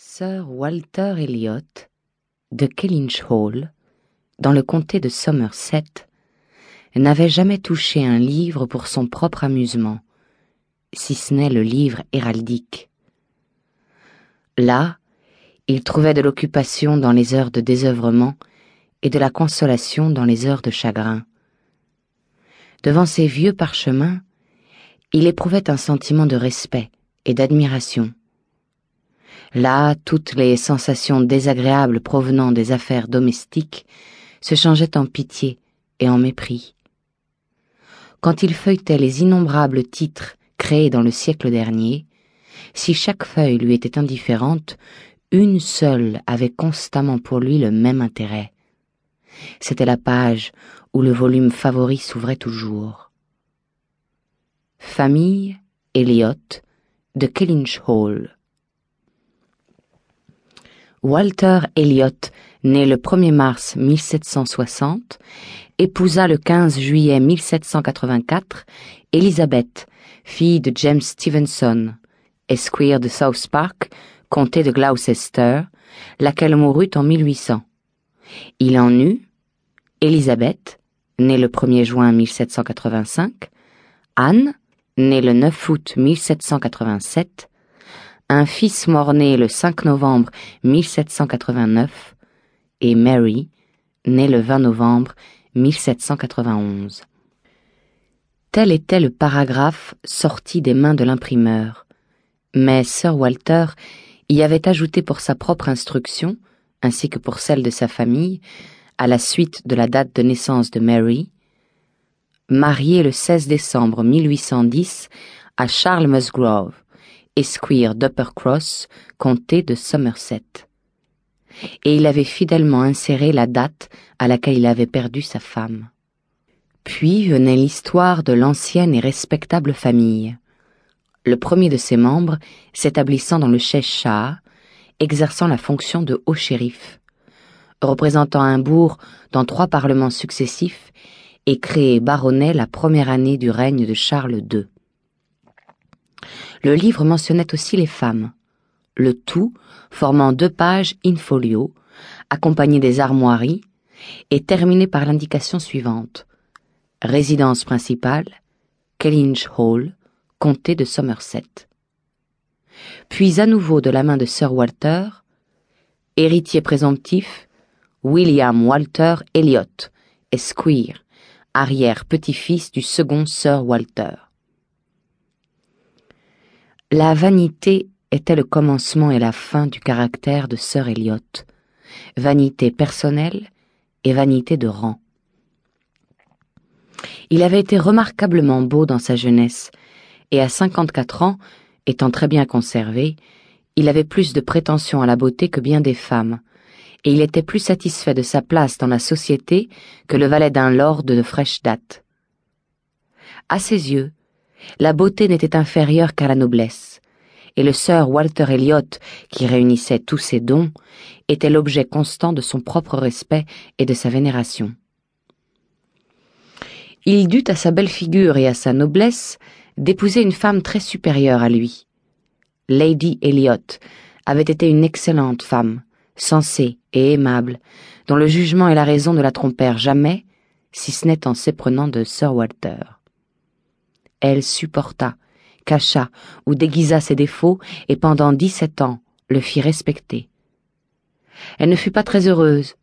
Sir Walter Elliot de Kellynch Hall, dans le comté de Somerset, n'avait jamais touché un livre pour son propre amusement, si ce n'est le livre héraldique. Là, il trouvait de l'occupation dans les heures de désœuvrement et de la consolation dans les heures de chagrin. Devant ces vieux parchemins, il éprouvait un sentiment de respect et d'admiration. Là, toutes les sensations désagréables provenant des affaires domestiques se changeaient en pitié et en mépris. Quand il feuilletait les innombrables titres créés dans le siècle dernier, si chaque feuille lui était indifférente, une seule avait constamment pour lui le même intérêt. C'était la page où le volume favori s'ouvrait toujours. Famille Elliot de Kellynch Hall. Walter Elliot, né le 1er mars 1760, épousa le 15 juillet 1784 Elizabeth, fille de James Stevenson, esquire de South Park, comté de Gloucester, laquelle mourut en 1800. Il en eut Elizabeth, née le 1er juin 1785, Anne, née le 9 août 1787, un fils mort-né le 5 novembre 1789, et Mary, née le 20 novembre 1791. Tel était le paragraphe sorti des mains de l'imprimeur, mais Sir Walter y avait ajouté pour sa propre instruction, ainsi que pour celle de sa famille, à la suite de la date de naissance de Mary, mariée le 16 décembre 1810 à Charles Musgrove, esquire d'Uppercross, comté de Somerset. Et il avait fidèlement inséré la date à laquelle il avait perdu sa femme. Puis venait l'histoire de l'ancienne et respectable famille. Le premier de ses membres s'établissant dans le Cheshire, exerçant la fonction de haut shérif, représentant un bourg dans trois parlements successifs et créé baronnet la première année du règne de Charles II. Le livre mentionnait aussi les femmes, le tout formant deux pages in folio, accompagnées des armoiries, et terminé par l'indication suivante. Résidence principale, Kellynch Hall, comté de Somerset. Puis à nouveau de la main de Sir Walter, héritier présomptif, William Walter Elliot, esquire, arrière-petit-fils du second Sir Walter. La vanité était le commencement et la fin du caractère de Sir Elliot, vanité personnelle et vanité de rang. Il avait été remarquablement beau dans sa jeunesse, et à cinquante-quatre ans, étant très bien conservé, il avait plus de prétention à la beauté que bien des femmes, et il était plus satisfait de sa place dans la société que le valet d'un lord de fraîche date. À ses yeux, la beauté n'était inférieure qu'à la noblesse, et le sir Walter Elliot, qui réunissait tous ses dons, était l'objet constant de son propre respect et de sa vénération. Il dut à sa belle figure et à sa noblesse d'épouser une femme très supérieure à lui. Lady Elliot avait été une excellente femme, sensée et aimable, dont le jugement et la raison ne la trompèrent jamais, si ce n'est en s'éprenant de Sir Walter. Elle supporta, cacha ou déguisa ses défauts et pendant dix-sept ans le fit respecter. Elle ne fut pas très heureuse,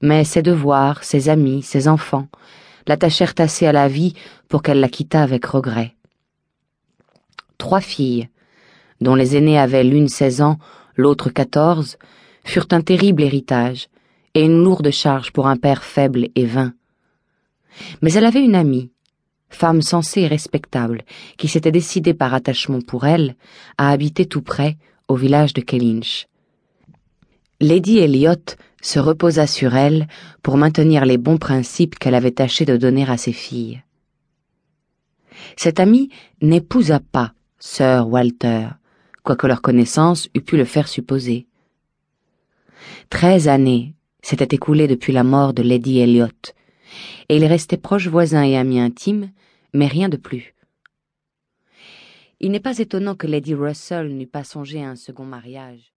mais ses devoirs, ses amis, ses enfants l'attachèrent assez à la vie pour qu'elle la quittât avec regret. Trois filles, dont les aînées avaient l'une seize ans, l'autre quatorze, furent un terrible héritage et une lourde charge pour un père faible et vain. Mais elle avait une amie, femme sensée et respectable, qui s'était décidée par attachement pour elle à habiter tout près, au village de Kellynch. Lady Elliot se reposa sur elle pour maintenir les bons principes qu'elle avait tâché de donner à ses filles. Cette amie n'épousa pas Sir Walter, quoique leur connaissance eût pu le faire supposer. Treize années s'étaient écoulées depuis la mort de Lady Elliot, et ils restaient proches voisins et amis intimes, mais rien de plus. Il n'est pas étonnant que Lady Russell n'eût pas songé à un second mariage.